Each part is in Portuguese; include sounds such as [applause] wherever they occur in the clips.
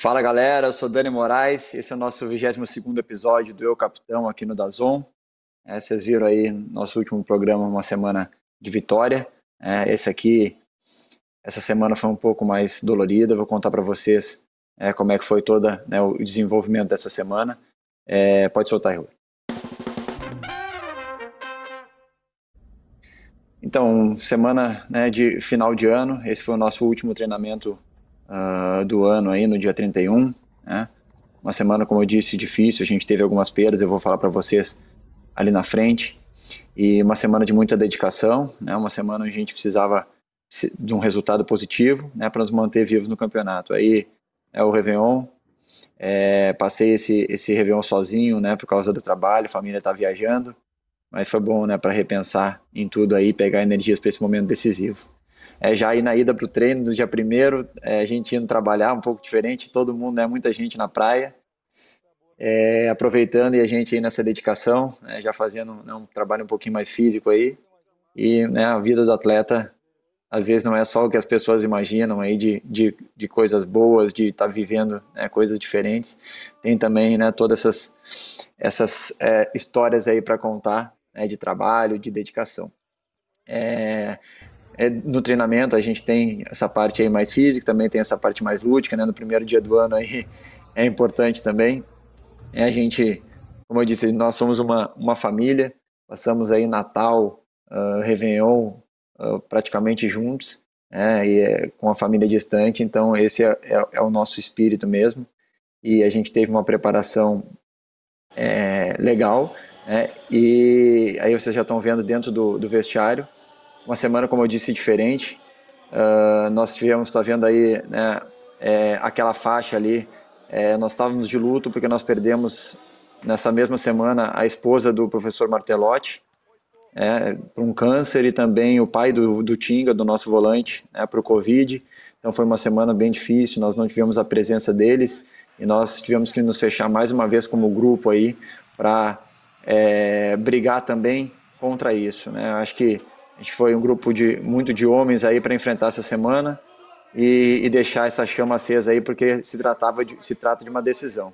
Fala galera, eu sou Dani Moraes, esse é o nosso 22 episódio do Eu Capitão aqui no Dazon. É, vocês viram aí nosso último programa, uma semana de vitória. É, esse aqui, essa semana foi um pouco mais dolorida, vou contar para vocês é, como é que foi toda né, o desenvolvimento dessa semana. É, pode soltar aí. Então, semana né, de final de ano, esse foi o nosso último treinamento uh, do ano aí no dia 31, né? Uma semana, como eu disse, difícil, a gente teve algumas perdas, eu vou falar para vocês ali na frente. E uma semana de muita dedicação, né? Uma semana onde a gente precisava de um resultado positivo, né, para nos manter vivos no campeonato. Aí é o Réveillon, é, passei esse, esse Réveillon sozinho, né, por causa do trabalho, a família está viajando, mas foi bom, né, para repensar em tudo aí, pegar energias para esse momento decisivo é, já ir na ida para o treino do dia primeiro, é, a gente indo trabalhar um pouco diferente, todo mundo, né, muita gente na praia, é, aproveitando e a gente aí nessa dedicação, né, já fazendo né, um trabalho um pouquinho mais físico aí, e né, a vida do atleta às vezes não é só o que as pessoas imaginam aí de, de, de coisas boas, de estar tá vivendo né, coisas diferentes, tem também né, todas essas, essas é, histórias aí para contar né, de trabalho, de dedicação. É, é, no treinamento a gente tem essa parte aí mais física, também tem essa parte mais lúdica, né? No primeiro dia do ano aí é importante também. É a gente, como eu disse, nós somos uma, uma família, passamos aí Natal, uh, Réveillon uh, praticamente juntos, né? E é, com a família distante, então esse é, é, é, o nosso espírito mesmo. E a gente teve uma preparação é, legal, né? E aí vocês já estão vendo dentro do, do vestiário, uma semana, como eu disse, diferente. Uh, nós tivemos, está vendo aí, né, é, aquela faixa ali, é, nós estávamos de luto porque nós perdemos nessa mesma semana a esposa do professor Martelotti é, para um câncer e também o pai do, do Tinga, do nosso volante, né, para o Covid. Então foi uma semana bem difícil, nós não tivemos a presença deles e nós tivemos que nos fechar mais uma vez como grupo aí para é, brigar também contra isso. Né? Acho que a gente foi um grupo de muito de homens aí para enfrentar essa semana e, e, deixar essa chama acesa aí, porque se tratava de, se trata de uma decisão.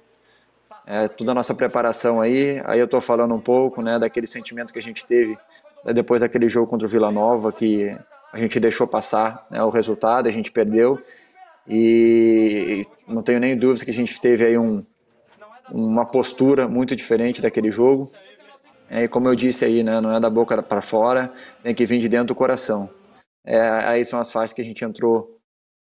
É, toda a nossa preparação aí, aí eu estou falando um pouco, né, daquele sentimento que a gente teve né, depois daquele jogo contra o Vila Nova, que a gente deixou passar né, o resultado, a gente perdeu e não tenho nem dúvida que a gente teve aí um, uma postura muito diferente daquele jogo. É, como eu disse aí, né, não é da boca para fora, tem que vir de dentro do coração. É, aí são as faixas que a gente entrou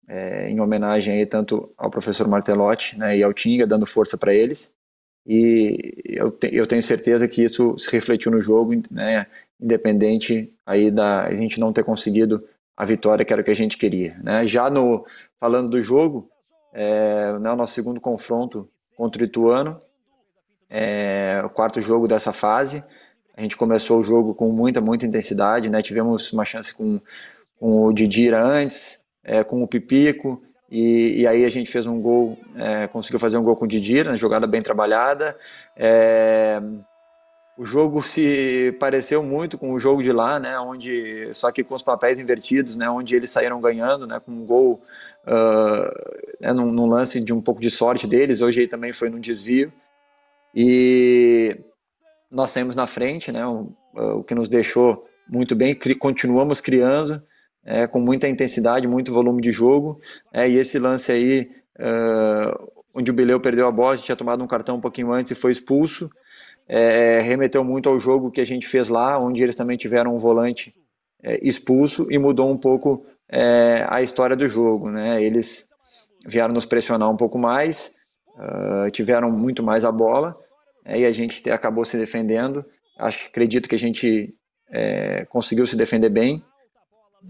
é, em homenagem aí tanto ao professor Martelotti né, e ao Tinga, dando força para eles. E eu, te, eu tenho certeza que isso se refletiu no jogo, né, independente aí da a gente não ter conseguido a vitória que era o que a gente queria. Né? Já no falando do jogo, é, né, o nosso segundo confronto contra o Ituano, é, o quarto jogo dessa fase. A gente começou o jogo com muita, muita intensidade, né? Tivemos uma chance com, com o Didira antes, é, com o Pipico, e, e, aí a gente fez um gol, é, conseguiu fazer um gol com o Didira, uma jogada bem trabalhada. É, o jogo se pareceu muito com o jogo de lá, né? Onde só que com os papéis invertidos, né? Onde eles saíram ganhando, né? Com um gol uh, né, num, num, lance de um pouco de sorte deles. Hoje aí também foi num desvio. E nós saímos na frente, né, o, o que nos deixou muito bem, cri, continuamos criando é, com muita intensidade, muito volume de jogo, é, e esse lance aí, uh, onde o Bileu perdeu a bola, a gente tinha tomado um cartão um pouquinho antes e foi expulso, é, remeteu muito ao jogo que a gente fez lá, onde eles também tiveram um volante é, expulso e mudou um pouco é, a história do jogo, né, eles vieram nos pressionar um pouco mais, tiveram muito mais a bola, é, e a gente acabou se defendendo. Acho acredito que a gente é, conseguiu se defender bem,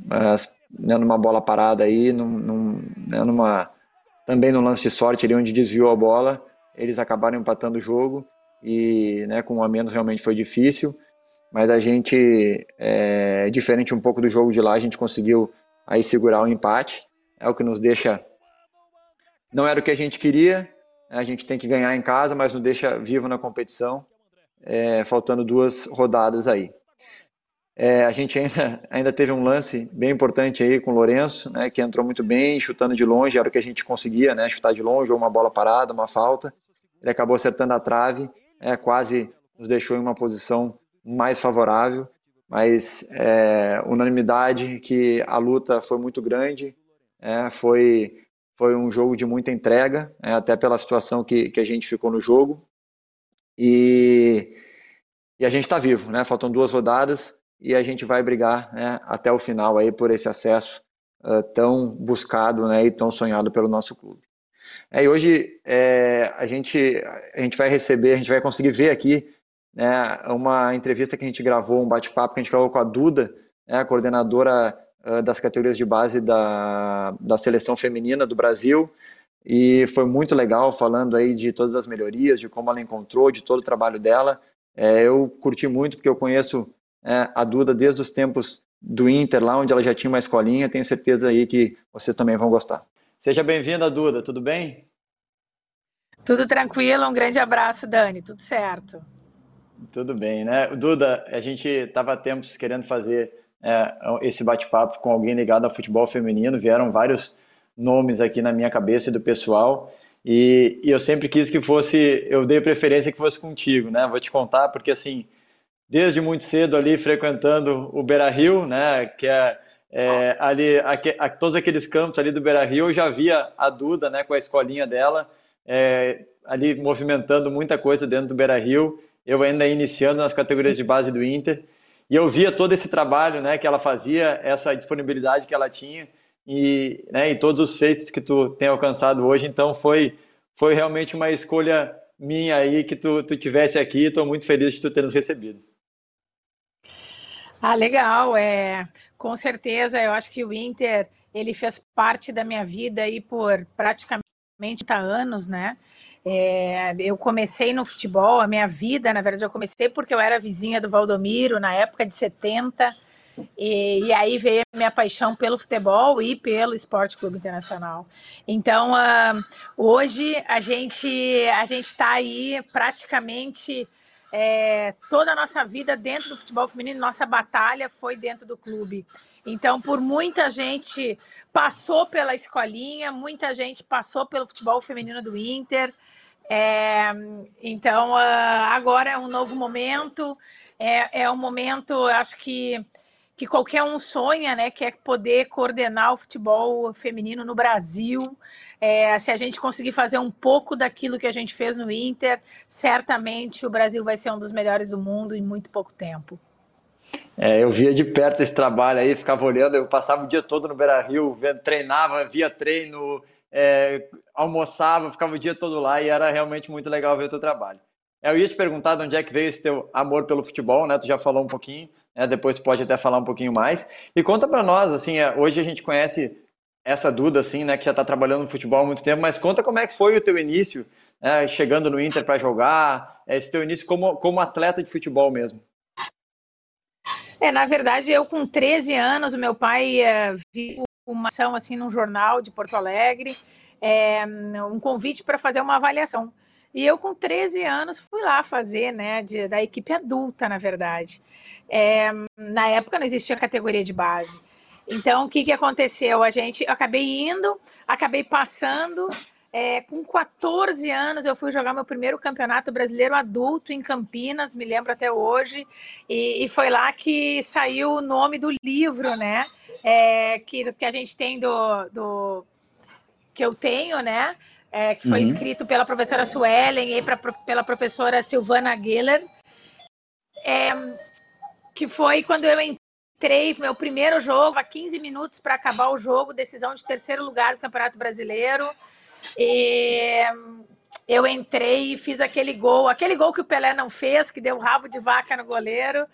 mas né, numa bola parada aí, num, num, né, numa também no lance de sorte ali onde desviou a bola, eles acabaram empatando o jogo e né, com um a menos realmente foi difícil, mas a gente, é, diferente um pouco do jogo de lá, a gente conseguiu aí segurar o empate, é o que nos deixa, não era o que a gente queria, a gente tem que ganhar em casa, mas não deixa vivo na competição, é, faltando duas rodadas aí. É, a gente ainda, [laughs] ainda teve um lance bem importante aí com o Lourenço, né, que entrou muito bem, chutando de longe, era o que a gente conseguia, né, chutar de longe, ou uma bola parada, uma falta. Ele acabou acertando a trave, é, quase nos deixou em uma posição mais favorável, mas é, unanimidade que a luta foi muito grande, é, foi, foi um jogo de muita entrega, é, até pela situação que, que a gente ficou no jogo, e, e a gente está vivo, né, faltam duas rodadas, e a gente vai brigar né, até o final aí por esse acesso uh, tão buscado né, e tão sonhado pelo nosso clube. É, e hoje é, a, gente, a gente vai receber, a gente vai conseguir ver aqui né, uma entrevista que a gente gravou, um bate-papo que a gente gravou com a Duda, né, a coordenadora uh, das categorias de base da, da seleção feminina do Brasil, e foi muito legal falando aí de todas as melhorias, de como ela encontrou, de todo o trabalho dela. É, eu curti muito porque eu conheço é, a Duda desde os tempos do Inter, lá onde ela já tinha uma escolinha. Tenho certeza aí que vocês também vão gostar. Seja bem-vinda, Duda, tudo bem? Tudo tranquilo, um grande abraço, Dani, tudo certo. Tudo bem, né? Duda, a gente estava há tempos querendo fazer é, esse bate-papo com alguém ligado ao futebol feminino, vieram vários nomes aqui na minha cabeça do pessoal, e, e eu sempre quis que fosse, eu dei preferência que fosse contigo, né? Vou te contar, porque assim, desde muito cedo ali frequentando o Beira Rio, né? Que é é, ali, aqui, a, todos aqueles campos ali do Beira Rio, eu já via a Duda, né, com a escolinha dela, é, ali movimentando muita coisa dentro do Beira Rio, eu ainda iniciando nas categorias de base do Inter, e eu via todo esse trabalho, né, que ela fazia, essa disponibilidade que ela tinha, e, né, e todos os feitos que tu tem alcançado hoje, então foi, foi realmente uma escolha minha aí que tu, tu tivesse aqui, estou muito feliz de tu ter nos recebido. Ah, legal, é... Com certeza, eu acho que o Inter ele fez parte da minha vida aí por praticamente 30 anos, né? É, eu comecei no futebol, a minha vida, na verdade, eu comecei porque eu era vizinha do Valdomiro na época de 70, e, e aí veio a minha paixão pelo futebol e pelo Esporte Clube Internacional. Então, uh, hoje a gente a gente está aí praticamente é, toda a nossa vida dentro do futebol feminino, nossa batalha foi dentro do clube. Então, por muita gente passou pela escolinha, muita gente passou pelo futebol feminino do Inter. É, então, ah, agora é um novo momento, é, é um momento, acho que que qualquer um sonha, né, que é poder coordenar o futebol feminino no Brasil. É, se a gente conseguir fazer um pouco daquilo que a gente fez no Inter, certamente o Brasil vai ser um dos melhores do mundo em muito pouco tempo. É, eu via de perto esse trabalho aí, ficava olhando, eu passava o dia todo no Beira Rio, treinava, via treino, é, almoçava, ficava o dia todo lá e era realmente muito legal ver o teu trabalho. Eu ia te perguntar de onde é que veio esse teu amor pelo futebol, né? Tu já falou um pouquinho, né? depois tu pode até falar um pouquinho mais. E conta para nós, assim, é, hoje a gente conhece essa Duda, assim, né, que já está trabalhando no futebol há muito tempo, mas conta como é que foi o teu início, né, chegando no Inter para jogar, é, esse teu início como, como atleta de futebol mesmo. É, na verdade, eu com 13 anos, o meu pai é, viu uma ação assim num jornal de Porto Alegre, é, um convite para fazer uma avaliação. E eu, com 13 anos, fui lá fazer, né, de, da equipe adulta, na verdade. É, na época não existia categoria de base. Então, o que, que aconteceu? A gente, eu acabei indo, acabei passando. É, com 14 anos, eu fui jogar meu primeiro campeonato brasileiro adulto em Campinas, me lembro até hoje, e, e foi lá que saiu o nome do livro, né? É, que, que a gente tem do, do. que eu tenho, né? É, que foi uhum. escrito pela professora Suelen e pra, pela professora Silvana Giller. É, que foi quando eu entrei, meu primeiro jogo, há 15 minutos para acabar o jogo, decisão de terceiro lugar do Campeonato Brasileiro. E eu entrei e fiz aquele gol, aquele gol que o Pelé não fez, que deu rabo de vaca no goleiro.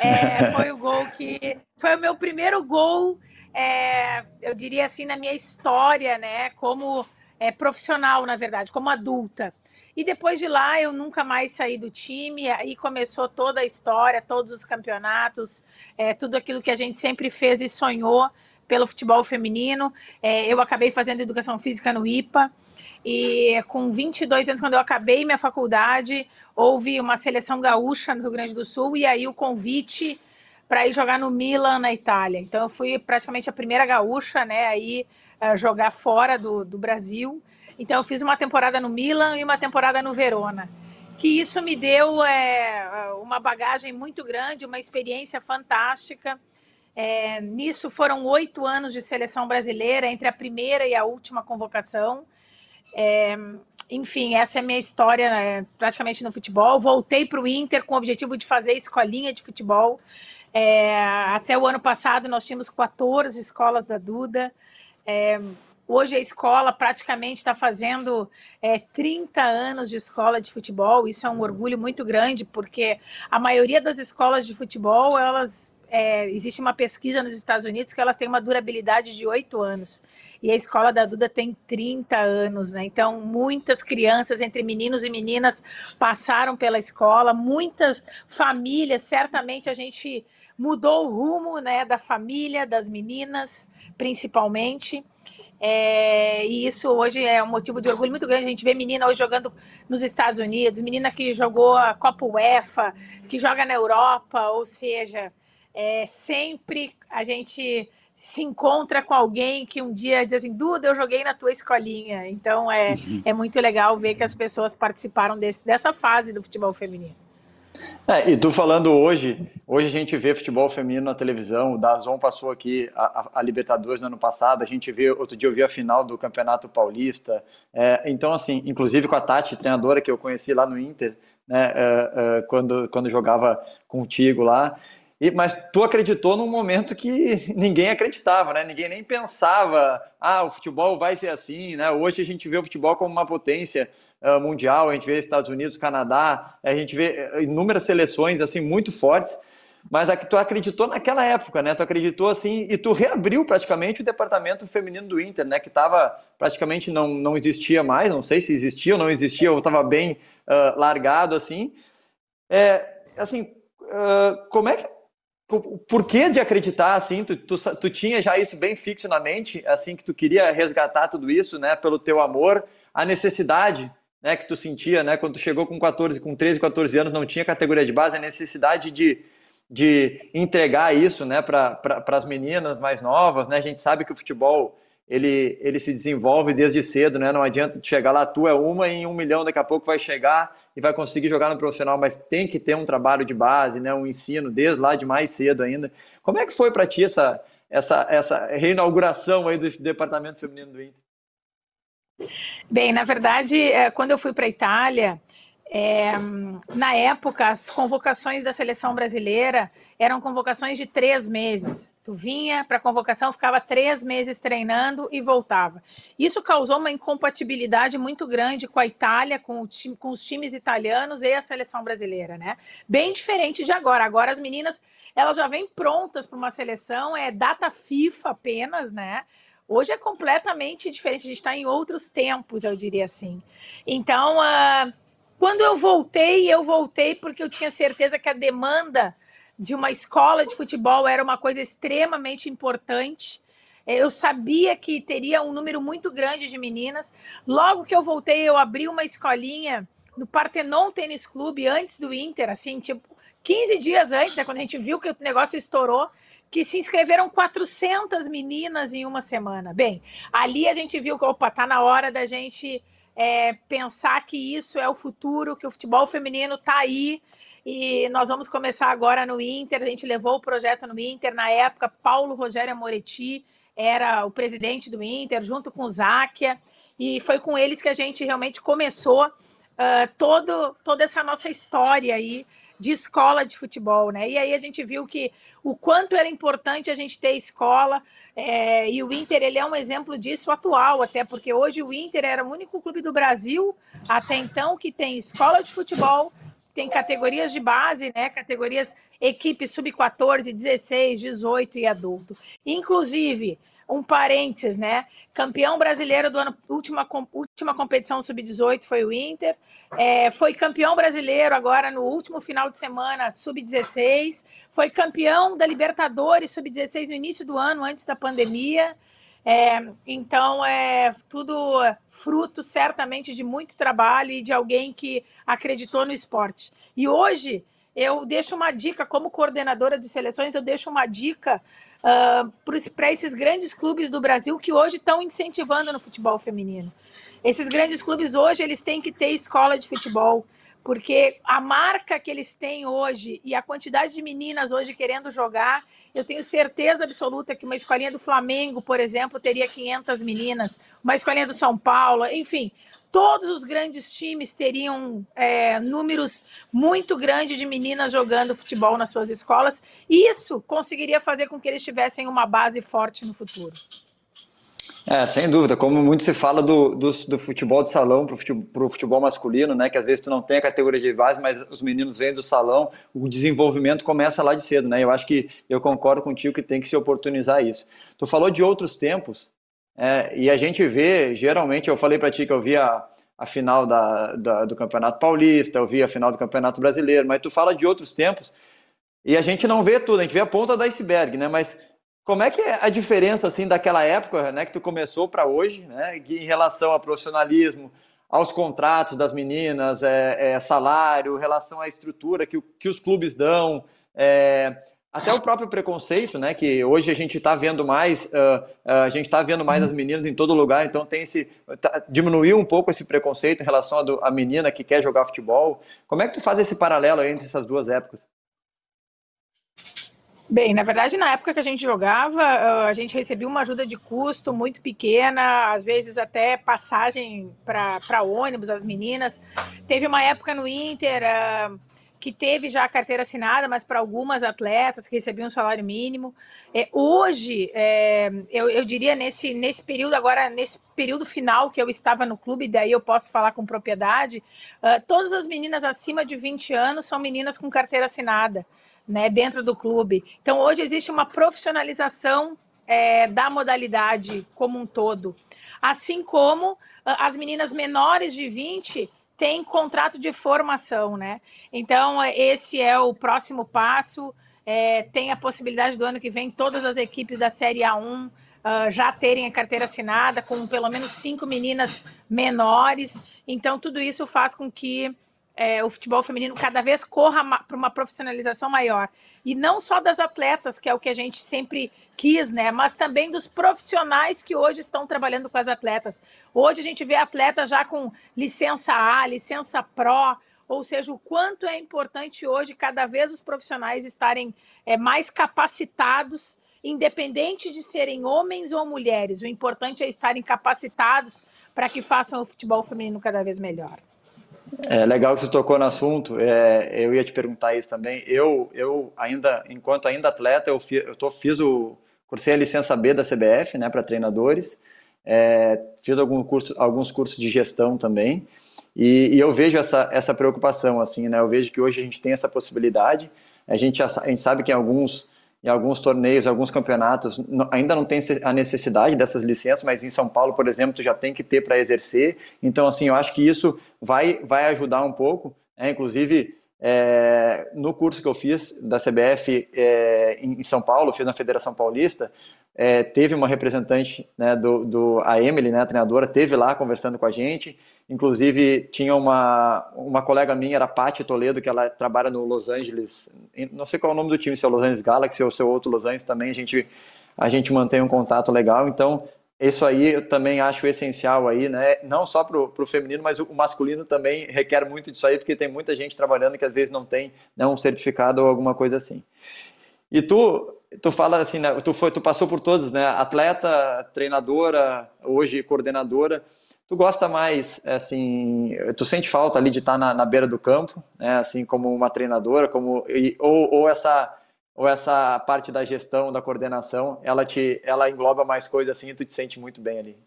É, [laughs] foi o gol que. Foi o meu primeiro gol, é, eu diria assim, na minha história, né? Como é, profissional, na verdade, como adulta. E depois de lá eu nunca mais saí do time, aí começou toda a história, todos os campeonatos, é, tudo aquilo que a gente sempre fez e sonhou pelo futebol feminino. É, eu acabei fazendo educação física no IPA. E com 22 anos, quando eu acabei minha faculdade, houve uma seleção gaúcha no Rio Grande do Sul, e aí o convite para ir jogar no Milan, na Itália. Então, eu fui praticamente a primeira gaúcha, né, aí jogar fora do, do Brasil. Então, eu fiz uma temporada no Milan e uma temporada no Verona. Que isso me deu é, uma bagagem muito grande, uma experiência fantástica. É, nisso foram oito anos de seleção brasileira, entre a primeira e a última convocação. É, enfim, essa é a minha história né, praticamente no futebol. Voltei para o Inter com o objetivo de fazer escolinha de futebol. É, até o ano passado nós tínhamos 14 escolas da Duda. É, hoje a escola praticamente está fazendo é, 30 anos de escola de futebol. Isso é um orgulho muito grande, porque a maioria das escolas de futebol, elas é, existe uma pesquisa nos Estados Unidos que elas têm uma durabilidade de oito anos e a escola da Duda tem 30 anos, né? Então, muitas crianças, entre meninos e meninas, passaram pela escola, muitas famílias, certamente a gente mudou o rumo né, da família, das meninas, principalmente. É, e isso hoje é um motivo de orgulho muito grande. A gente vê menina hoje jogando nos Estados Unidos, menina que jogou a Copa UEFA, que joga na Europa, ou seja, é, sempre a gente se encontra com alguém que um dia diz assim, Duda, eu joguei na tua escolinha. Então é, uhum. é muito legal ver que as pessoas participaram desse, dessa fase do futebol feminino. É, e tu falando hoje, hoje a gente vê futebol feminino na televisão, o Dazon passou aqui a, a, Libertadores no ano passado, a gente vê, outro dia eu vi a final do Campeonato Paulista, é, então assim, inclusive com a Tati, treinadora que eu conheci lá no Inter, né, é, é quando, quando jogava contigo lá, e, mas tu acreditou num momento que [laughs] ninguém acreditava, né? Ninguém nem pensava, ah, o futebol vai ser assim, né? Hoje a gente vê o futebol como uma potência uh, mundial, a gente vê Estados Unidos, Canadá, a gente vê eh, inúmeras seleções assim muito fortes, mas tu acreditou naquela época, né? Tu acreditou assim e tu reabriu praticamente o departamento feminino do Inter, né? Que estava praticamente não, não existia mais, não sei se existia ou não existia, ou estava bem uh, largado assim. É, assim, uh, como é que por que de acreditar assim? Tu, tu, tu, tinha já isso bem fixo na mente, assim que tu queria resgatar tudo isso, né? Pelo teu amor, a necessidade, né? Que tu sentia, né? Quando tu chegou com 14, com 13, 14 anos, não tinha categoria de base, a necessidade de, de entregar isso, né? Para pra, as meninas mais novas, né? A gente sabe que o futebol ele, ele se desenvolve desde cedo, né? Não adianta chegar lá, tu é uma e em um milhão daqui a pouco vai chegar e vai conseguir jogar no profissional, mas tem que ter um trabalho de base, né, um ensino desde lá de mais cedo ainda. Como é que foi para ti essa, essa, essa reinauguração aí do departamento feminino do Inter? Bem, na verdade, é, quando eu fui para a Itália, é, na época, as convocações da seleção brasileira eram convocações de três meses. Tu vinha para a convocação, ficava três meses treinando e voltava. Isso causou uma incompatibilidade muito grande com a Itália, com, time, com os times italianos e a seleção brasileira, né? Bem diferente de agora. Agora as meninas elas já vêm prontas para uma seleção, é data FIFA apenas, né? Hoje é completamente diferente, a gente está em outros tempos, eu diria assim. Então, uh, quando eu voltei, eu voltei porque eu tinha certeza que a demanda de uma escola de futebol era uma coisa extremamente importante. É, eu sabia que teria um número muito grande de meninas. Logo que eu voltei, eu abri uma escolinha no Partenon Tênis Clube, antes do Inter, assim, tipo, 15 dias antes, né, quando a gente viu que o negócio estourou, que se inscreveram 400 meninas em uma semana. Bem, ali a gente viu que, opa, tá na hora da gente é, pensar que isso é o futuro, que o futebol feminino tá aí, e nós vamos começar agora no Inter. A gente levou o projeto no Inter. Na época, Paulo Rogério Moretti era o presidente do Inter, junto com o Záquia. E foi com eles que a gente realmente começou uh, todo, toda essa nossa história aí de escola de futebol, né? E aí a gente viu que o quanto era importante a gente ter escola, é, e o Inter ele é um exemplo disso atual, até porque hoje o Inter era o único clube do Brasil até então que tem escola de futebol, tem categorias de base, né? Categorias equipe sub-14, 16, 18 e adulto. Inclusive, um parênteses, né? Campeão brasileiro do ano, última, última competição sub-18 foi o Inter. É, foi campeão brasileiro agora no último final de semana, sub-16. Foi campeão da Libertadores sub-16 no início do ano, antes da pandemia. É, então, é tudo fruto certamente de muito trabalho e de alguém que acreditou no esporte. E hoje, eu deixo uma dica, como coordenadora de seleções, eu deixo uma dica uh, para esses grandes clubes do Brasil que hoje estão incentivando no futebol feminino. Esses grandes clubes hoje eles têm que ter escola de futebol, porque a marca que eles têm hoje e a quantidade de meninas hoje querendo jogar, eu tenho certeza absoluta que uma escolinha do Flamengo, por exemplo, teria 500 meninas, uma escolinha do São Paulo, enfim, todos os grandes times teriam é, números muito grandes de meninas jogando futebol nas suas escolas. E isso conseguiria fazer com que eles tivessem uma base forte no futuro. É, sem dúvida. Como muito se fala do, do, do futebol de salão para o futebol, futebol, masculino, né? Que às vezes tu não tem a categoria de base, mas os meninos vêm do salão, o desenvolvimento começa lá de cedo, né? Eu acho que eu concordo contigo que tem que se oportunizar isso. Tu falou de outros tempos, é, e a gente vê, geralmente, eu falei para ti que eu vi a, a final da, da, do Campeonato Paulista, eu vi a final do Campeonato Brasileiro, mas tu fala de outros tempos, e a gente não vê tudo, a gente vê a ponta do iceberg, né? Mas como é que é a diferença assim daquela época, né, que tu começou para hoje, né, em relação ao profissionalismo, aos contratos das meninas, é, é, salário, relação à estrutura que, que os clubes dão, é, até o próprio preconceito, né, que hoje a gente está vendo mais, uh, uh, a gente está vendo mais as meninas em todo lugar, então tem esse tá, diminuiu um pouco esse preconceito em relação à menina que quer jogar futebol. Como é que tu faz esse paralelo entre essas duas épocas? Bem, na verdade, na época que a gente jogava, a gente recebia uma ajuda de custo muito pequena, às vezes até passagem para ônibus, as meninas. Teve uma época no Inter uh, que teve já a carteira assinada, mas para algumas atletas que recebiam um salário mínimo. É, hoje, é, eu, eu diria nesse, nesse período, agora, nesse período final que eu estava no clube, daí eu posso falar com propriedade, uh, todas as meninas acima de 20 anos são meninas com carteira assinada né, dentro do clube. Então, hoje existe uma profissionalização é, da modalidade como um todo. Assim como ah, as meninas menores de 20 têm contrato de formação, né? Então, esse é o próximo passo. É, tem a possibilidade do ano que vem todas as equipes da Série A1 uh, ah, já terem a carteira assinada, com pelo menos cinco meninas menores. Então, tudo isso faz com que é, o futebol feminino cada vez corra para uma profissionalização maior. E não só das atletas, que é o que a gente sempre quis, né? Mas também dos profissionais que hoje estão trabalhando com as atletas. Hoje a gente vê atletas já com licença A, licença Pro, ou seja, o quanto é importante hoje cada vez os profissionais estarem é, mais capacitados, independente de serem homens ou mulheres. O importante é estarem capacitados para que façam o futebol feminino cada vez melhor. É legal que você tocou no assunto. É, eu ia te perguntar isso também. Eu, eu ainda, enquanto ainda atleta, eu, fiz, eu tô, fiz o cursei a licença B da CBF, né, para treinadores. É, fiz algum curso, alguns cursos de gestão também. E, e, eu vejo essa, essa preocupação, assim, né? Eu vejo que hoje a gente tem essa possibilidade. A gente, a gente sabe que em alguns em alguns torneios, alguns campeonatos, ainda não tem a necessidade dessas licenças, mas em São Paulo, por exemplo, tu já tem que ter para exercer. Então, assim, eu acho que isso vai, vai ajudar um pouco. Né? Inclusive, é, no curso que eu fiz da CBF é, em São Paulo, fiz na Federação Paulista, é, teve uma representante né, do, do, a Emily, né, a treinadora, teve lá conversando com a gente. Inclusive, tinha uma, uma colega minha, era a Paty Toledo, que ela trabalha no Los Angeles, não sei qual é o nome do time, se é o Los Angeles Galaxy ou se é outro Los Angeles também, a gente, a gente mantém um contato legal. Então, isso aí eu também acho essencial aí, né? Não só para o feminino, mas o masculino também requer muito disso aí, porque tem muita gente trabalhando que às vezes não tem né, um certificado ou alguma coisa assim. E tu, tu fala assim, né, tu, foi, tu passou por todos, né? Atleta, treinadora, hoje coordenadora. Tu gosta mais, assim, tu sente falta ali de estar na, na beira do campo, né? Assim, como uma treinadora, como e, ou, ou essa ou essa parte da gestão, da coordenação, ela te, ela engloba mais coisas assim e tu te sente muito bem ali.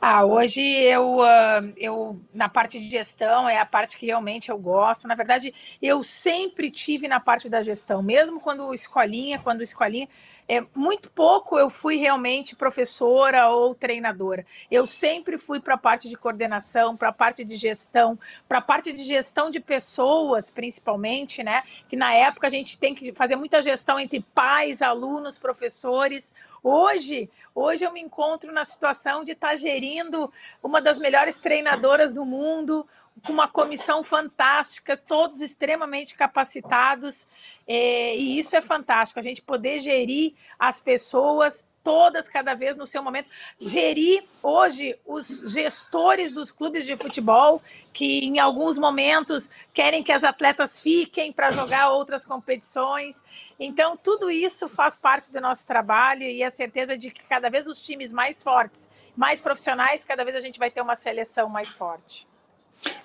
Ah, hoje eu, uh, eu, na parte de gestão, é a parte que realmente eu gosto. Na verdade, eu sempre tive na parte da gestão, mesmo quando escolinha, quando escolinha, é, muito pouco eu fui realmente professora ou treinadora. Eu sempre fui para a parte de coordenação, para a parte de gestão, para a parte de gestão de pessoas, principalmente, né? Que na época a gente tem que fazer muita gestão entre pais, alunos, professores. Hoje, hoje eu me encontro na situação de estar tá gerindo uma das melhores treinadoras do mundo, com uma comissão fantástica, todos extremamente capacitados, é, e isso é fantástico, a gente poder gerir as pessoas todas cada vez no seu momento. Gerir hoje os gestores dos clubes de futebol, que em alguns momentos querem que as atletas fiquem para jogar outras competições. Então, tudo isso faz parte do nosso trabalho e a certeza de que cada vez os times mais fortes, mais profissionais, cada vez a gente vai ter uma seleção mais forte.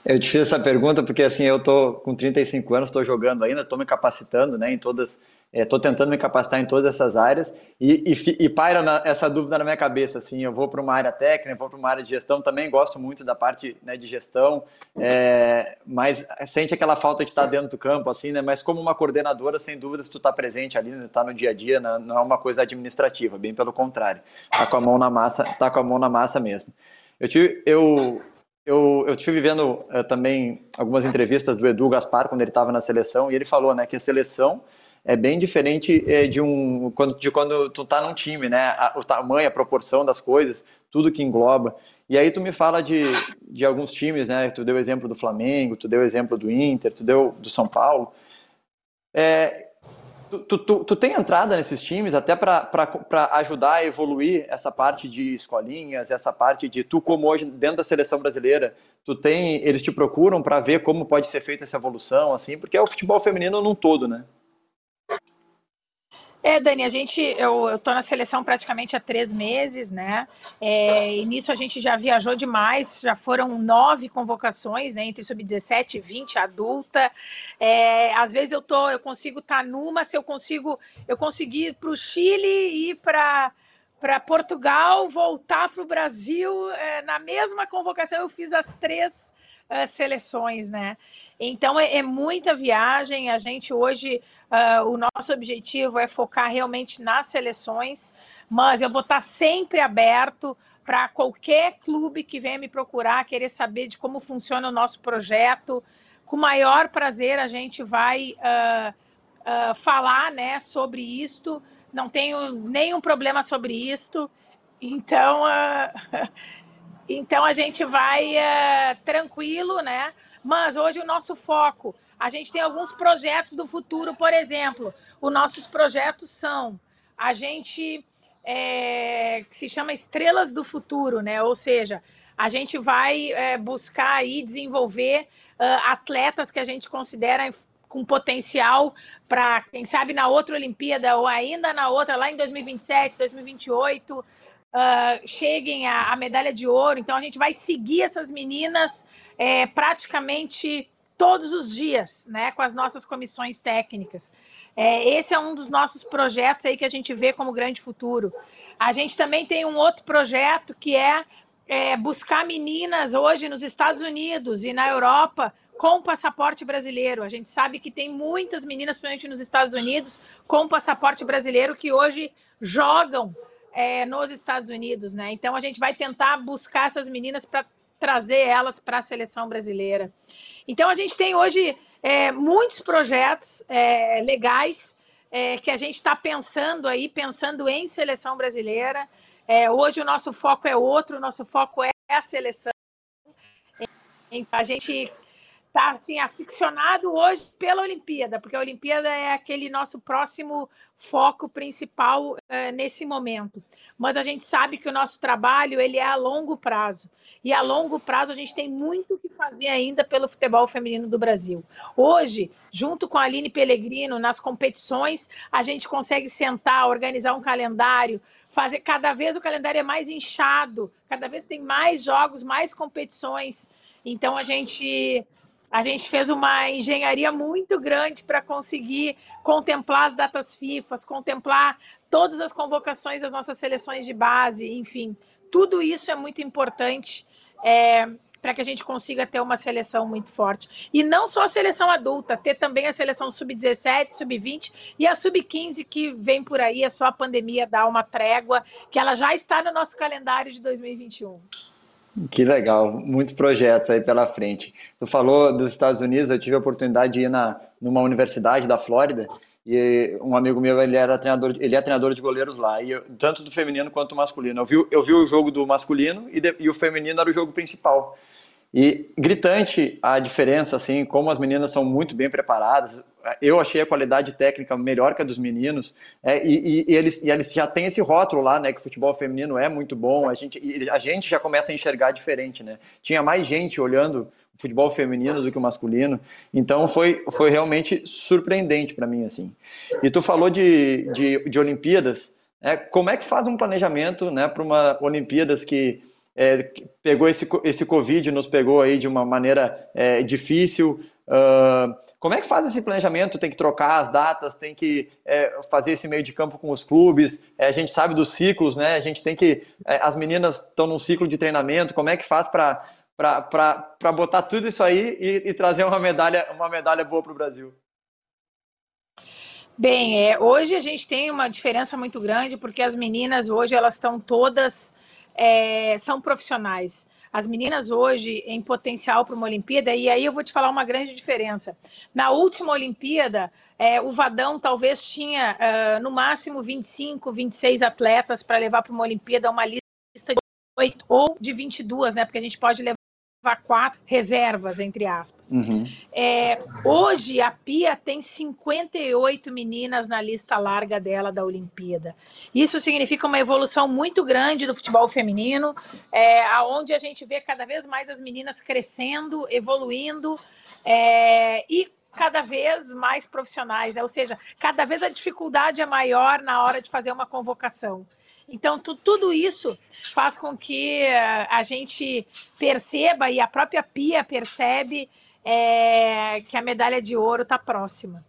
Eu te fiz essa pergunta porque assim eu tô com 35 anos, estou jogando ainda, estou me capacitando, né, em todas Estou é, tentando me capacitar em todas essas áreas e, e, e paira na, essa dúvida na minha cabeça, assim, eu vou para uma área técnica, vou para uma área de gestão, também gosto muito da parte né, de gestão, é, mas sente aquela falta de estar dentro do campo, assim, né, mas como uma coordenadora, sem dúvidas, tu está presente ali, está né, no dia a dia, não, é uma coisa administrativa, bem pelo contrário, tá com a mão na massa, tá com a mão na massa mesmo. Eu tive, eu, eu, eu tive vendo uh, também algumas entrevistas do Edu Gaspar quando ele estava na seleção e ele falou, né, que a seleção é bem diferente é, de um quando de quando tu tá num time, né? o tamanho, a proporção das coisas, tudo que engloba. E aí tu me fala de, de alguns times, né? Tu deu exemplo do Flamengo, tu deu exemplo do Inter, tu deu do São Paulo. É, tu, tu, tu, tem entrada nesses times até para ajudar a evoluir essa parte de escolinhas, essa parte de tu como hoje dentro da seleção brasileira, tu tem, eles te procuram para ver como pode ser feita essa evolução, assim, porque é o futebol feminino num todo, né? É, Dani, a gente, eu, eu tô na seleção praticamente há três meses, né? É, e nisso a gente já viajou demais, já foram nove convocações, né? Entre sub-17 e 20, adulta. É, às vezes eu tô, eu consigo estar tá numa, se eu consigo, eu consegui ir para o Chile e para para Portugal, voltar para o Brasil, é, na mesma convocação eu fiz as três uh, seleções, né? Então é, é, muita viagem. A gente hoje Uh, o nosso objetivo é focar realmente nas seleções, mas eu vou estar sempre aberto para qualquer clube que venha me procurar, querer saber de como funciona o nosso projeto. Com maior prazer a gente vai uh, uh, falar né, sobre isto. Não tenho nenhum problema sobre isto. Então, [laughs] então a gente vai tranquilo, né? Mas hoje o nosso foco a gente tem alguns projetos do futuro, por exemplo, os nossos projetos são a gente é, que se chama Estrelas do Futuro, né? Ou seja, a gente vai é, buscar aí desenvolver uh, atletas que a gente considera com potencial para, quem sabe, na outra Olimpíada ou ainda na outra, lá em 2027, 2028, uh, cheguem à, medalha de ouro. Então, a gente vai seguir essas meninas é, praticamente todos os dias, né, com as nossas comissões técnicas. É, esse é um dos nossos projetos aí que a gente vê como grande futuro. A gente também tem um outro projeto que é, é buscar meninas hoje nos Estados Unidos e na Europa com passaporte brasileiro. A gente sabe que tem muitas meninas, principalmente nos Estados Unidos, com passaporte brasileiro que hoje jogam é, nos Estados Unidos, né? Então a gente vai tentar buscar essas meninas para trazer elas para a seleção brasileira. Então, a gente tem hoje é, muitos projetos é, legais é, que a gente está pensando aí, pensando em seleção brasileira. É, hoje o nosso foco é outro, o nosso foco é a seleção. Então, a gente está assim, aficionado hoje pela Olimpíada, porque a Olimpíada é aquele nosso próximo foco principal uh, nesse momento. Mas a gente sabe que o nosso trabalho ele é a longo prazo. E a longo prazo a gente tem muito o que fazer ainda pelo futebol feminino do Brasil. Hoje, junto com a Aline Pellegrino, nas competições, a gente consegue sentar, organizar um calendário, fazer cada vez o calendário é mais inchado, cada vez tem mais jogos, mais competições. Então a gente a gente fez uma engenharia muito grande para conseguir contemplar as datas FIFA, contemplar todas as convocações das nossas seleções de base, enfim. Tudo isso é muito importante é, para que a gente consiga ter uma seleção muito forte. E não só a seleção adulta, ter também a seleção sub-17, sub-20 e a sub-15 que vem por aí, é só a pandemia dar uma trégua, que ela já está no nosso calendário de 2021. Que legal, muitos projetos aí pela frente. Tu falou dos Estados Unidos, eu tive a oportunidade de ir na, numa universidade da Flórida e um amigo meu ele era treinador, ele é treinador de goleiros lá, e eu, tanto do feminino quanto do masculino. Eu vi, eu vi o jogo do masculino e, de, e o feminino era o jogo principal. E gritante a diferença, assim, como as meninas são muito bem preparadas. Eu achei a qualidade técnica melhor que a dos meninos. É, e, e, eles, e eles já têm esse rótulo lá, né? Que o futebol feminino é muito bom. A gente, a gente já começa a enxergar diferente, né? Tinha mais gente olhando o futebol feminino do que o masculino. Então foi, foi realmente surpreendente para mim, assim. E tu falou de, de, de Olimpíadas. É, como é que faz um planejamento né, para uma Olimpíadas que é, pegou esse, esse Covid, nos pegou aí de uma maneira é, difícil. Uh, como é que faz esse planejamento? Tem que trocar as datas, tem que é, fazer esse meio de campo com os clubes. É, a gente sabe dos ciclos, né? A gente tem que. É, as meninas estão num ciclo de treinamento. Como é que faz para botar tudo isso aí e, e, trazer uma medalha, uma medalha boa para o Brasil? Bem, é, hoje a gente tem uma diferença muito grande porque as meninas hoje elas estão todas é, são profissionais. As meninas hoje em potencial para uma Olimpíada, e aí eu vou te falar uma grande diferença. Na última Olimpíada, é, o Vadão talvez tinha uh, no máximo 25, 26 atletas para levar para uma Olimpíada uma lista de 8 ou de 22, né? Porque a gente pode levar quatro reservas, entre aspas. Uhum. É, hoje, a Pia tem 58 meninas na lista larga dela da Olimpíada. Isso significa uma evolução muito grande do futebol feminino, é, onde a gente vê cada vez mais as meninas crescendo, evoluindo é, e cada vez mais profissionais, né? ou seja, cada vez a dificuldade é maior na hora de fazer uma convocação. Então, tu, tudo isso faz com que uh, a gente perceba e a própria Pia percebe é, que a medalha de ouro está próxima.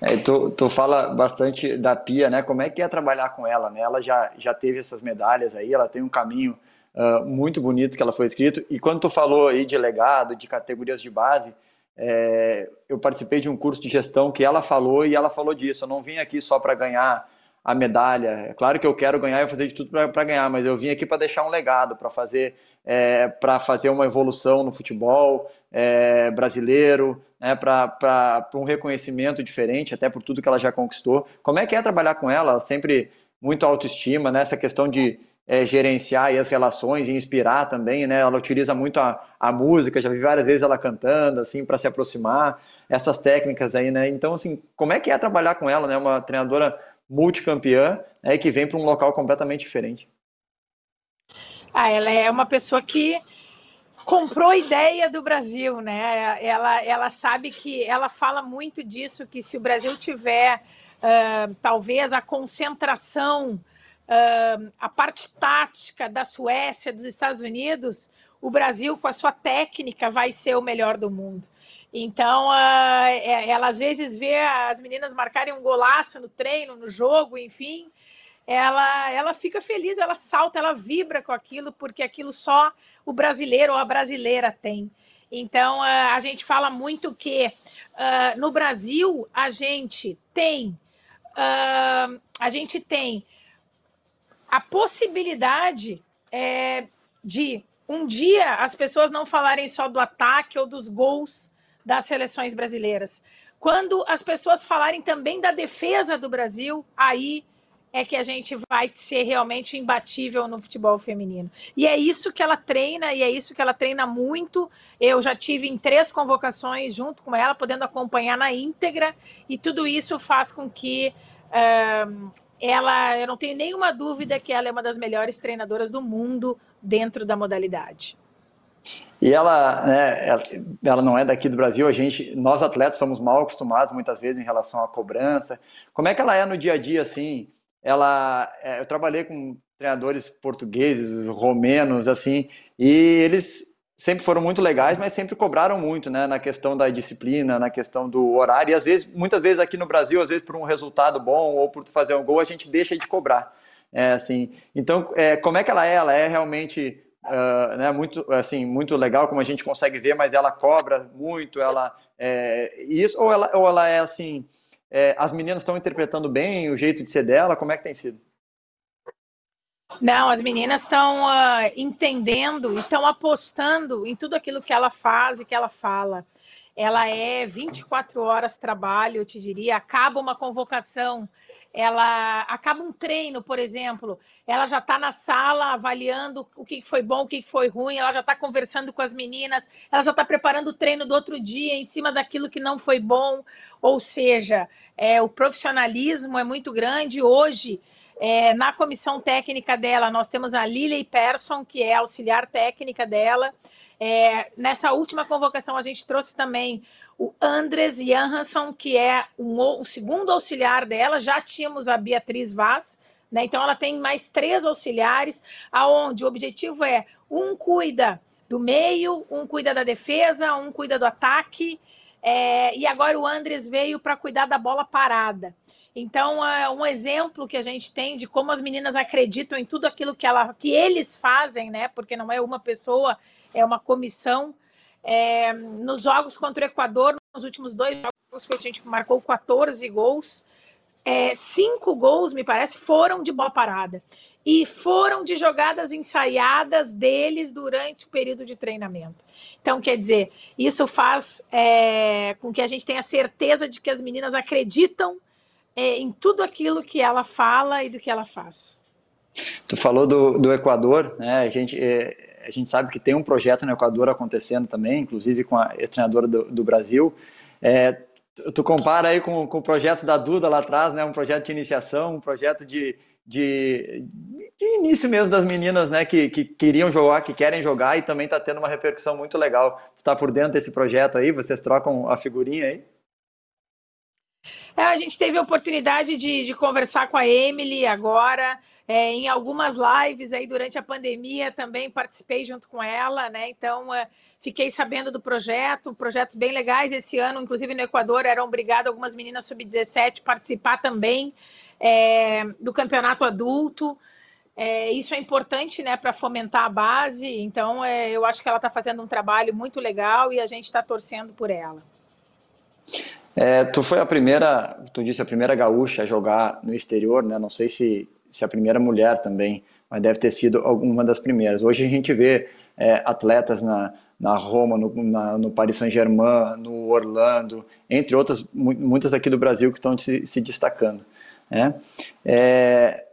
É, tu, tu fala bastante da Pia, né? Como é que é trabalhar com ela, né? Ela já, já teve essas medalhas aí, ela tem um caminho uh, muito bonito que ela foi escrito. E quando tu falou aí de legado, de categorias de base, é, eu participei de um curso de gestão que ela falou e ela falou disso. Eu não vim aqui só para ganhar a medalha. É claro que eu quero ganhar e fazer de tudo para ganhar, mas eu vim aqui para deixar um legado, para fazer, é, para fazer uma evolução no futebol é, brasileiro, né, para um reconhecimento diferente, até por tudo que ela já conquistou. Como é que é trabalhar com ela? Sempre muito autoestima, né? essa questão de é, gerenciar as relações e inspirar também, né? Ela utiliza muito a, a música, já vi várias vezes ela cantando, assim, para se aproximar, essas técnicas aí, né? Então, assim, como é que é trabalhar com ela, né? Uma treinadora multicampeã, né, que vem para um local completamente diferente. Ah, ela é uma pessoa que comprou a ideia do Brasil, né? Ela, ela sabe que ela fala muito disso, que se o Brasil tiver uh, talvez a concentração, uh, a parte tática da Suécia, dos Estados Unidos, o Brasil, com a sua técnica, vai ser o melhor do mundo. Então, uh, ela às vezes vê as meninas marcarem um golaço no treino, no jogo, enfim. Ela, ela fica feliz, ela salta, ela vibra com aquilo, porque aquilo só o brasileiro ou a brasileira tem. Então, uh, a gente fala muito que uh, no Brasil a gente tem a gente tem a possibilidade é, de um dia as pessoas não falarem só do ataque ou dos gols das seleções brasileiras. Quando as pessoas falarem também da defesa do Brasil, aí é que a gente vai ser realmente imbatível no futebol feminino. E é isso que ela treina, e é isso que ela treina muito. Eu já tive em três convocações junto com ela, podendo acompanhar na íntegra, e tudo isso faz com que ela, eu não tenho nenhuma dúvida que ela é uma das melhores treinadoras do mundo dentro da modalidade. E ela, né, ela não é daqui do Brasil, a gente, nós atletas somos mal acostumados muitas vezes em relação à cobrança. Como é que ela é no dia a dia, assim? Ela, é, eu trabalhei com treinadores portugueses, romenos, assim, e eles sempre foram muito legais, mas sempre cobraram muito, né, na questão da disciplina, na questão do horário, e às vezes, muitas vezes aqui no Brasil, às vezes por um resultado bom ou por fazer um gol, a gente deixa de cobrar. É, assim, então, é, como é que ela é? Ela é realmente uh, né, muito, assim, muito legal, como a gente consegue ver, mas ela cobra muito, ela é, isso, ou ela, ou ela é assim, é, as meninas estão interpretando bem o jeito de ser dela, como é que tem sido? Não, as meninas estão uh, entendendo e estão apostando em tudo aquilo que ela faz e que ela fala. Ela é 24 horas trabalho, eu te diria. Acaba uma convocação, ela acaba um treino, por exemplo, ela já está na sala avaliando o que foi bom, o que foi ruim, ela já está conversando com as meninas, ela já está preparando o treino do outro dia em cima daquilo que não foi bom, ou seja, é, o profissionalismo é muito grande. Hoje, é, na comissão técnica dela, nós temos a Lily Persson, que é auxiliar técnica dela. É, nessa última convocação, a gente trouxe também o Andres Johansson, que é o segundo auxiliar dela. Já tínhamos a Beatriz Vaz, né? Então ela tem mais três auxiliares, aonde o objetivo é um cuida do meio, um cuida da defesa, um cuida do ataque. É, e agora o Andres veio para cuidar da bola parada. Então, é um exemplo que a gente tem de como as meninas acreditam em tudo aquilo que, ela, que eles fazem, né? Porque não é uma pessoa, é uma comissão. É, nos jogos contra o Equador, nos últimos dois jogos que a gente marcou 14 gols, é, cinco gols, me parece, foram de bola parada. E foram de jogadas ensaiadas deles durante o período de treinamento. Então, quer dizer, isso faz é, com que a gente tenha certeza de que as meninas acreditam é, em tudo aquilo que ela fala e do que ela faz. Tu falou do, do Equador, né? A gente, é, a gente sabe que tem um projeto no Equador acontecendo também, inclusive com a ex-treinadora do, do, Brasil. É, tu compara aí com, com, o projeto da Duda lá atrás, né? Um projeto de iniciação, um projeto de, de, de início mesmo das meninas, né? Que, que queriam jogar, que querem jogar e também está tendo uma repercussão muito legal. Tu está por dentro desse projeto aí? Vocês trocam a figurinha aí? É, a gente teve a oportunidade de, de conversar com a Emily agora. É, em algumas lives aí durante a pandemia também participei junto com ela, né? Então é, fiquei sabendo do projeto, projetos bem legais. Esse ano, inclusive no Equador, eram obrigadas algumas meninas sub-17 participar também é, do campeonato adulto. É, isso é importante né, para fomentar a base, então é, eu acho que ela está fazendo um trabalho muito legal e a gente está torcendo por ela. É, tu foi a primeira, tu disse a primeira gaúcha a jogar no exterior, né? Não sei se se a primeira mulher também, mas deve ter sido uma das primeiras. Hoje a gente vê é, atletas na, na Roma, no, na, no Paris Saint-Germain, no Orlando, entre outras, muitas aqui do Brasil que estão se, se destacando. Né? É,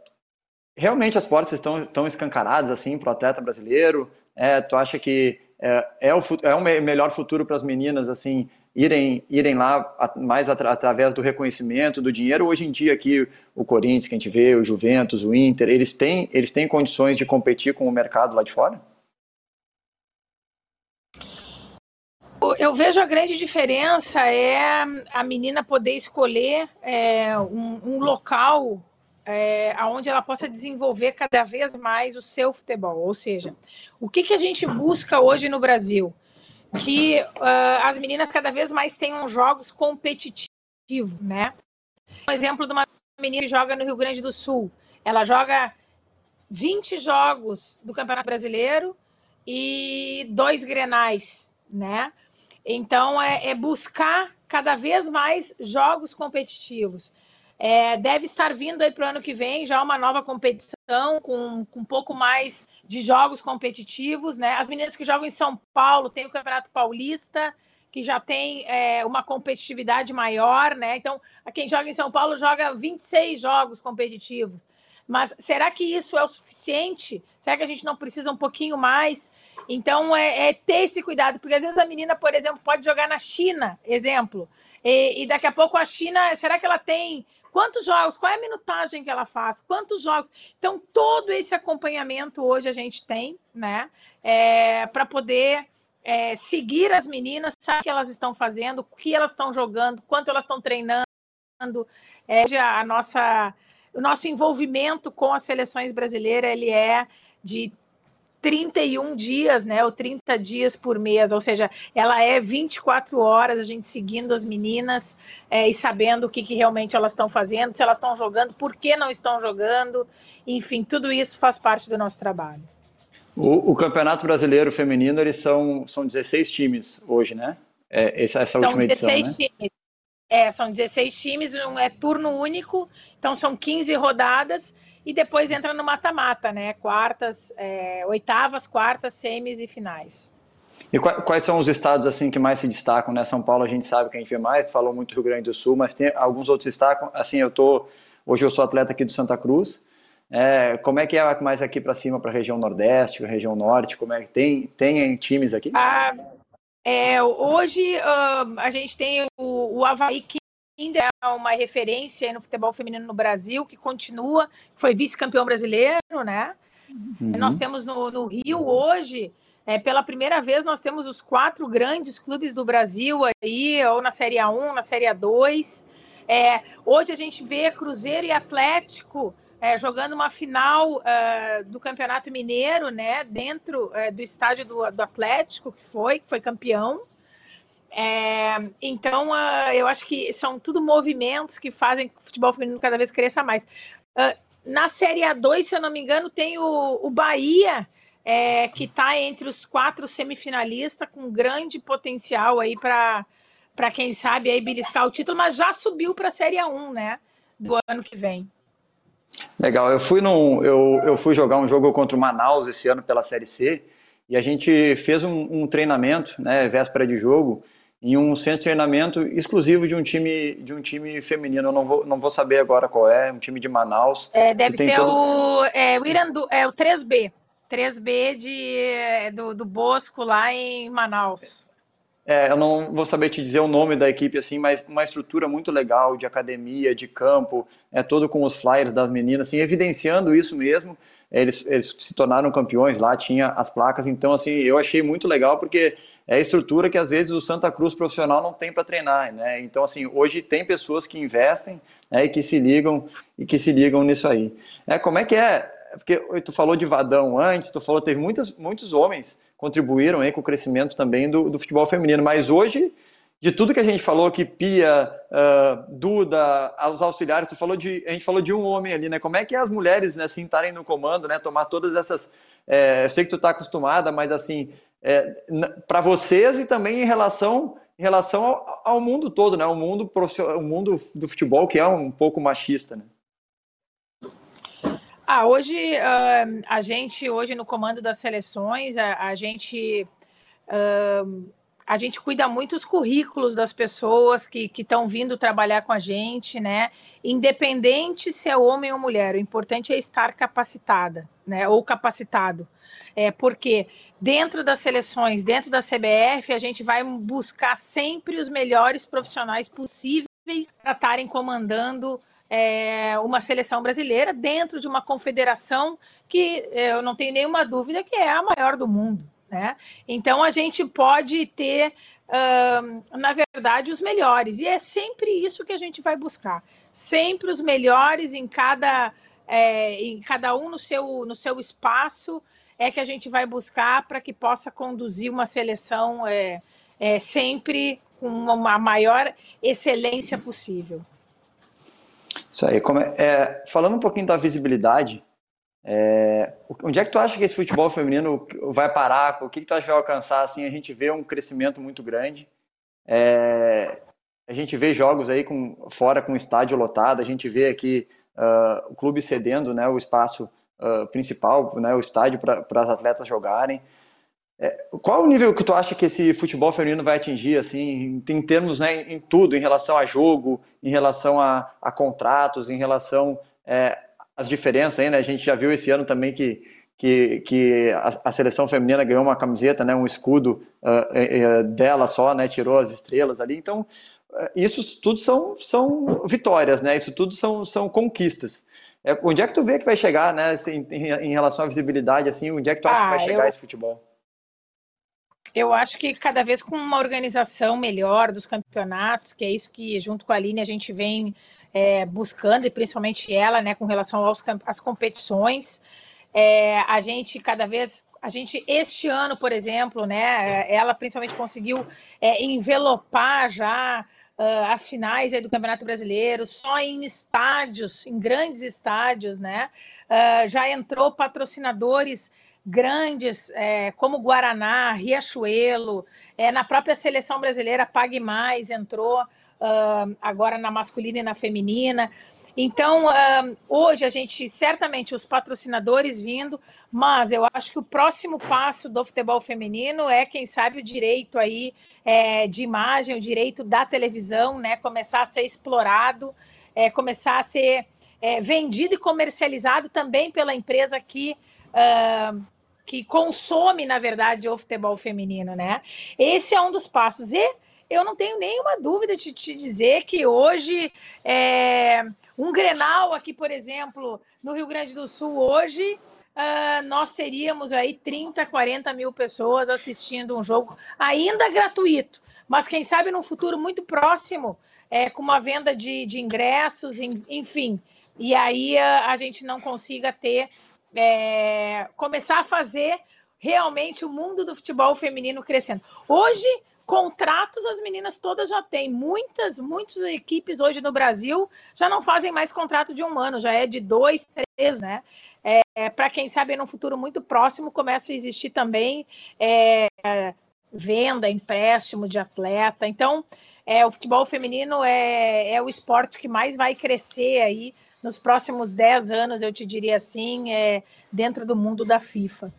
realmente as portas estão, estão escancaradas assim para o atleta brasileiro? É, tu acha que é, é, o, é o melhor futuro para as meninas assim irem, irem lá mais atra, através do reconhecimento, do dinheiro. Hoje em dia aqui o Corinthians, que a gente vê, o Juventus, o Inter, eles têm, eles têm condições de competir com o mercado lá de fora? Eu vejo a grande diferença é a menina poder escolher é, um, um, local é, onde ela possa desenvolver cada vez mais o seu futebol. Ou seja, o que, que a gente busca hoje no Brasil? Que uh, as meninas cada vez mais tenham jogos competitivos, né? Um exemplo de uma menina que joga no Rio Grande do Sul. Ela joga 20 jogos do Campeonato Brasileiro e dois grenais, né? Então, é, é buscar cada vez mais jogos competitivos. É, deve estar vindo aí para o ano que vem já uma nova competição com, com um pouco mais de jogos competitivos, né? As meninas que jogam em São Paulo tem o Campeonato Paulista, que já tem é, uma competitividade maior, né? Então, quem joga em São Paulo joga 26 jogos competitivos. Mas será que isso é o suficiente? Será que a gente não precisa um pouquinho mais? Então, é, é ter esse cuidado, porque às vezes a menina, por exemplo, pode jogar na China, exemplo, e, e daqui a pouco a China, será que ela tem Quantos jogos? Qual é a minutagem que ela faz? Quantos jogos? Então, todo esse acompanhamento hoje a gente tem, né? É, para poder é, seguir as meninas, saber o que elas estão fazendo, o que elas estão jogando, quanto elas estão treinando. É, a nossa, o nosso envolvimento com as seleções brasileiras ele é de 31 dias, né, ou 30 dias por mês, ou seja, ela é 24 horas a gente seguindo as meninas é, e sabendo o que, que realmente elas estão fazendo, se elas estão jogando, por que não estão jogando, enfim, tudo isso faz parte do nosso trabalho. O, o Campeonato Brasileiro Feminino, eles são, são 16 times hoje, né? É, essa, essa são última 16 edição, né? times. É, são 16 times, um é turno único, então são 15 rodadas, e depois entra no mata-mata, né? Quartas, é, oitavas, quartas, semis e finais. E quais são os estados assim que mais se destacam, né? São Paulo a gente sabe que a gente vê mais, falou muito do Rio Grande do Sul, mas tem alguns outros destacam. Assim, eu tô Hoje eu sou atleta aqui do Santa Cruz. É, como é que é mais aqui para cima, para a região Nordeste, região Norte? Como é que tem, tem times aqui? Ah, é, hoje uh, a gente tem o, o Havaí que ainda é uma referência no futebol feminino no Brasil, que continua, foi vice-campeão brasileiro, né? Uhum. Nós temos no, no Rio hoje, é, pela primeira vez, nós temos os quatro grandes clubes do Brasil aí, ou na Série A1, na Série A2. É, hoje a gente vê Cruzeiro e Atlético é, jogando uma final uh, do Campeonato Mineiro, né, dentro uh, do estádio do, do, Atlético, que foi, que foi campeão. É, então, uh, eu acho que são tudo movimentos que fazem que o futebol feminino cada vez cresça mais. na Série A2, se eu não me engano, tem o, o Bahia, é, que está entre os quatro semifinalistas, com grande potencial aí para, quem sabe, aí beliscar o título, mas já subiu para a Série A1, né, do ano que vem. Legal, eu fui, num, eu, eu fui jogar um jogo contra o Manaus esse ano pela Série C e a gente fez um, um treinamento, né, véspera de jogo, em um centro de treinamento exclusivo de um time de um time feminino. Eu não vou, não vou saber agora qual é, um time de Manaus. É, deve ser todo... o, é, o Irandu, é o 3B. 3B de, do, do Bosco lá em Manaus. É, eu não vou saber te dizer o nome da equipe assim, mas uma estrutura muito legal de academia, de campo, é todo com os flyers das meninas, assim, evidenciando isso mesmo. Eles, eles se tornaram campeões lá, tinha as placas, então assim, eu achei muito legal porque é a estrutura que às vezes o Santa Cruz profissional não tem para treinar, né? Então assim, hoje tem pessoas que investem né, e que se ligam e que se ligam nisso aí. É, como é que é? Porque tu falou de Vadão antes, tu falou teve muitas, muitos homens contribuíram aí com o crescimento também do, do futebol feminino. Mas hoje, de tudo que a gente falou que Pia, uh, Duda, os auxiliares, tu falou de, a gente falou de um homem ali, né? Como é que é as mulheres né, assim estarem no comando, né? Tomar todas essas. É, eu sei que tu está acostumada, mas assim, é, para vocês e também em relação em relação ao, ao, mundo todo, né? O mundo o mundo do futebol que é um pouco machista, né? Ah, hoje uh, a gente, hoje no comando das seleções, a, a gente uh, a gente cuida muito os currículos das pessoas que estão vindo trabalhar com a gente, né? Independente se é homem ou mulher, o importante é estar capacitada, né? Ou capacitado. É, porque dentro das seleções, dentro da CBF, a gente vai buscar sempre os melhores profissionais possíveis para estarem comandando é, uma seleção brasileira dentro de uma confederação que é, eu não tenho nenhuma dúvida que é a maior do mundo. Né? Então a gente pode ter, na verdade, os melhores. E é sempre isso que a gente vai buscar. Sempre os melhores em cada, é, em cada um no seu, no seu espaço é que a gente vai buscar para que possa conduzir uma seleção é, é, sempre com uma maior excelência possível. Isso aí. É, é, falando um pouquinho da visibilidade, é, onde é que tu acha que esse futebol feminino vai parar? O que, que tu acha que vai alcançar? Assim, a gente vê um crescimento muito grande. É, a gente vê jogos aí com, fora com estádio lotado. A gente vê aqui uh, o clube cedendo né, o espaço uh, principal, né, o estádio para as atletas jogarem. É, qual o nível que tu acha que esse futebol feminino vai atingir, assim, em, em termos, né, em, tudo, em relação a jogo, em relação a, a contratos, em relação é, às diferenças aí, né? A gente já viu esse ano também que, que, que a, a seleção feminina ganhou uma camiseta, né, um escudo uh, dela só, né, tirou as estrelas ali. Então, isso tudo são, são vitórias, né? Isso tudo são, são conquistas. É, onde é que tu vê que vai chegar, né, assim, em, em, relação à visibilidade, assim, onde é que tu acha ah, que vai chegar eu... esse futebol? Eu acho que cada vez com uma organização melhor dos campeonatos, que é isso que, junto com a Aline, a gente vem é, buscando, e principalmente ela, né, com relação aos, às competições, é, a gente cada vez. A gente, este ano, por exemplo, né, ela principalmente conseguiu é, envelopar já uh, as finais do Campeonato Brasileiro, só em estádios, em grandes estádios, né? Uh, já entrou patrocinadores grandes é, como Guaraná, Riachuelo, é, na própria seleção brasileira, Pague Mais entrou uh, agora na masculina e na feminina. Então, hoje a gente, certamente, os patrocinadores vindo, mas eu acho que o próximo passo do futebol feminino é, quem sabe, o direito aí é, de imagem, o direito da televisão, né, começar a ser explorado, é, começar a ser é, vendido e comercializado também pela empresa que. Uh, que consome, na verdade, o futebol feminino, né? Esse é um dos passos. E eu não tenho nenhuma dúvida de te dizer que hoje é, um Grenal aqui, por exemplo, no Rio Grande do Sul, hoje uh, nós teríamos aí 30, 40 mil pessoas assistindo um jogo ainda gratuito. Mas quem sabe num futuro muito próximo, é, com uma venda de, de ingressos, enfim. E aí a, a gente não consiga ter é, começar a fazer realmente o mundo do futebol feminino crescendo. Hoje, contratos as meninas todas já têm. Muitas, muitas equipes hoje no Brasil já não fazem mais contrato de um ano, já é de dois, três, né? É, Para quem sabe, no futuro muito próximo, começa a existir também é, venda, empréstimo de atleta. Então, é, o futebol feminino é, é o esporte que mais vai crescer aí nos próximos 10 anos, eu te diria assim, é, dentro do mundo da FIFA.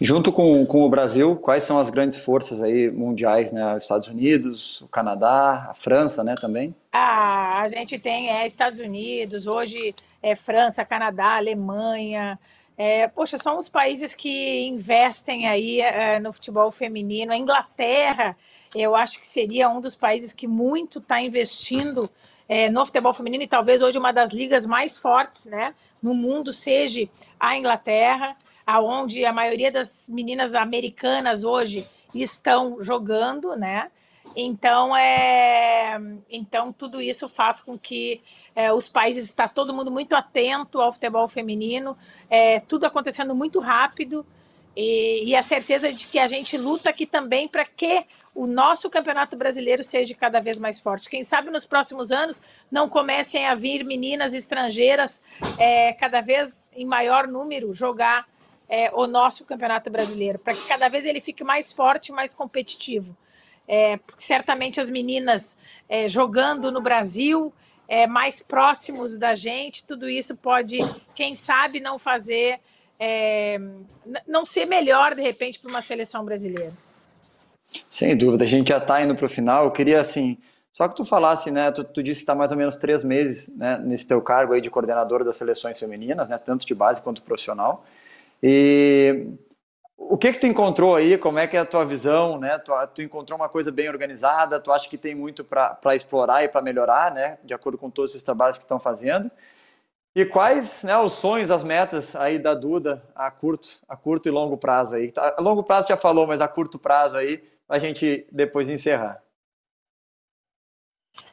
Junto com, com o Brasil, quais são as grandes forças aí mundiais, né? Os Estados Unidos, o Canadá, a França, né, também? Ah, a gente tem é, Estados Unidos, hoje é França, Canadá, Alemanha. É, poxa, são os países que investem aí é, no futebol feminino. A Inglaterra, eu acho que seria um dos países que muito está investindo é, no futebol feminino e talvez hoje uma das ligas mais fortes né, no mundo seja a Inglaterra, aonde a maioria das meninas americanas hoje estão jogando, né? Então, é, então tudo isso faz com que é, os países está todo mundo muito atento ao futebol feminino, é, tudo acontecendo muito rápido e, e, a certeza de que a gente luta aqui também para que o nosso campeonato brasileiro seja cada vez mais forte. Quem sabe nos próximos anos não comecem a vir meninas estrangeiras é, cada vez em maior número jogar é, o nosso campeonato brasileiro, para que cada vez ele fique mais forte, mais competitivo. É, certamente as meninas é, jogando no Brasil, é, mais próximos da gente, tudo isso pode, quem sabe, não fazer, é, não ser melhor de repente para uma seleção brasileira. Sem dúvida, a gente já está indo para o final. Eu queria, assim, só que tu falasse, né? Tu, tu disse que está mais ou menos três meses né, nesse teu cargo aí de coordenador das seleções femininas, né? Tanto de base quanto profissional. E o que que tu encontrou aí? Como é que é a tua visão, né? Tu, tu encontrou uma coisa bem organizada? Tu acha que tem muito para explorar e para melhorar, né? De acordo com todos esses trabalhos que estão fazendo? E quais né, os sonhos, as metas aí da Duda a curto, a curto e longo prazo aí? A longo prazo já falou, mas a curto prazo aí, a gente depois encerrar.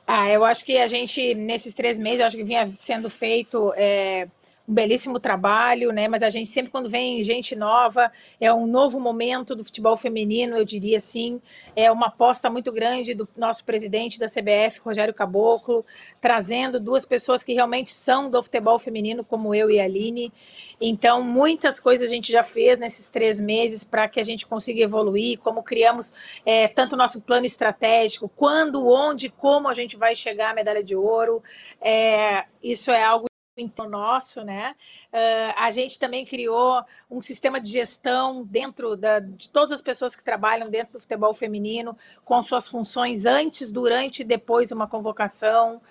Ah, eu acho que a gente, nesses três meses, eu acho que vinha sendo feito é, um belíssimo trabalho, né? Mas a gente sempre quando vem gente nova, é um novo momento do futebol feminino, eu diria assim, é uma aposta muito grande do nosso presidente da CBF, Rogério Caboclo, trazendo duas pessoas que realmente são do futebol feminino, como eu e a Aline. Então, muitas coisas a gente já fez nesses três meses para que a gente consiga evoluir, como criamos é, tanto o nosso plano estratégico, quando, onde, como a gente vai chegar à medalha de ouro. É, isso é algo então nosso, né? Uh, a gente também criou um sistema de gestão dentro da, de todas as pessoas que trabalham dentro do futebol feminino, com suas funções antes, durante e depois de uma convocação.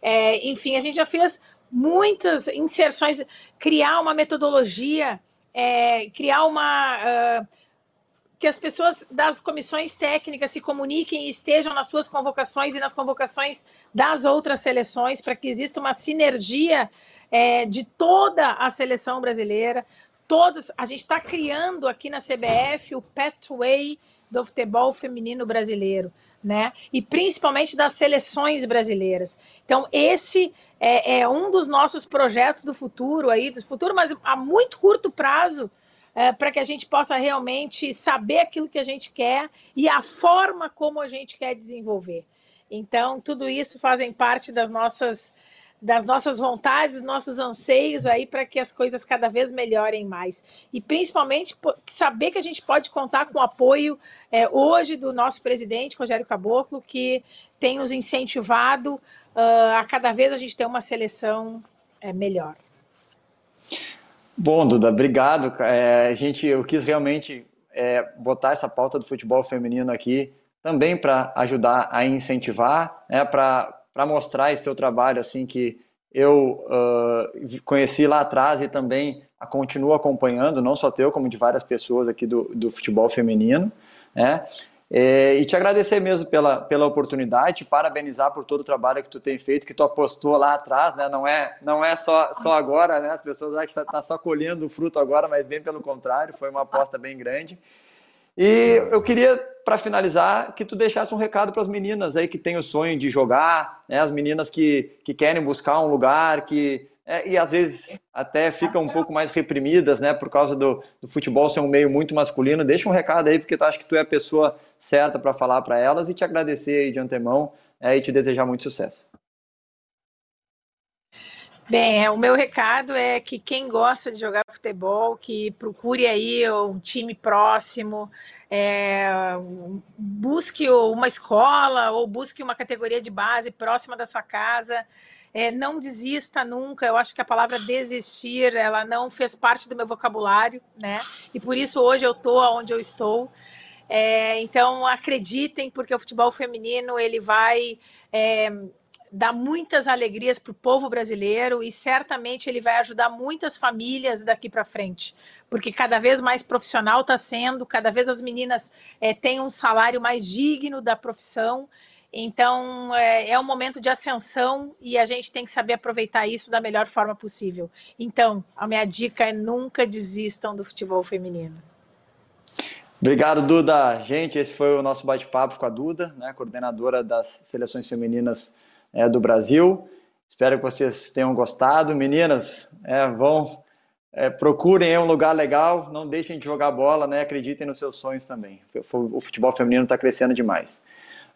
É, enfim, a gente já fez muitas inserções, criar uma metodologia, é, criar uma. Uh, que as pessoas das comissões técnicas se comuniquem e estejam nas suas convocações e nas convocações das outras seleções, para que exista uma sinergia é, de toda a seleção brasileira. Todos, a gente está criando aqui na CBF o pathway do futebol feminino brasileiro, né? E principalmente das seleções brasileiras. Então, esse é, é um dos nossos projetos do futuro aí, do futuro, mas a muito curto prazo, é, para que a gente possa realmente saber aquilo que a gente quer e a forma como a gente quer desenvolver. Então, tudo isso fazem parte das nossas das nossas vontades, nossos anseios aí para que as coisas cada vez melhorem mais. E principalmente saber que a gente pode contar com o apoio é, hoje do nosso presidente, Rogério Caboclo, que tem nos incentivado uh, a cada vez a gente ter uma seleção é, melhor. Bom, Duda, obrigado. É, gente, eu quis realmente é, botar essa pauta do futebol feminino aqui também para ajudar a incentivar, né, para para mostrar esse teu trabalho assim que eu uh, conheci lá atrás e também continuo acompanhando, não só teu, como de várias pessoas aqui do, do futebol feminino, né? É, e te agradecer mesmo pela, pela oportunidade, te parabenizar por todo o trabalho que tu tem feito, que tu apostou lá atrás, né? Não é, não é só, só agora, né? As pessoas acham que está só colhendo o fruto agora, mas bem pelo contrário, foi uma aposta bem grande. E eu queria, para finalizar, que tu deixasse um recado para as meninas aí que têm o sonho de jogar, né? as meninas que, que querem buscar um lugar, que é, e às vezes até ficam um pouco mais reprimidas, né, por causa do, do, futebol ser um meio muito masculino. Deixa um recado aí, porque eu acho que tu é a pessoa certa para falar para elas e te agradecer aí de antemão é, e te desejar muito sucesso. Bem, é, o meu recado é que quem gosta de jogar futebol, que procure aí um time próximo, é, busque uma escola ou busque uma categoria de base próxima da sua casa. É, não desista nunca. Eu acho que a palavra desistir, ela não fez parte do meu vocabulário, né? E por isso hoje eu estou onde eu estou. É, então acreditem, porque o futebol feminino ele vai é, dá muitas alegrias para o povo brasileiro e certamente ele vai ajudar muitas famílias daqui para frente, porque cada vez mais profissional está sendo, cada vez as meninas é, têm um salário mais digno da profissão. Então é, é um momento de ascensão e a gente tem que saber aproveitar isso da melhor forma possível. Então, a minha dica é nunca desistam do futebol feminino. Obrigado, Duda. Gente, esse foi o nosso bate-papo com a Duda, né, coordenadora das seleções femininas é, do Brasil. Espero que vocês tenham gostado. Meninas, é, vão, é, procurem um lugar legal, não deixem de jogar bola, né? acreditem nos seus sonhos também. O futebol feminino está crescendo demais.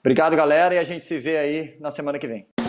Obrigado, galera, e a gente se vê aí na semana que vem.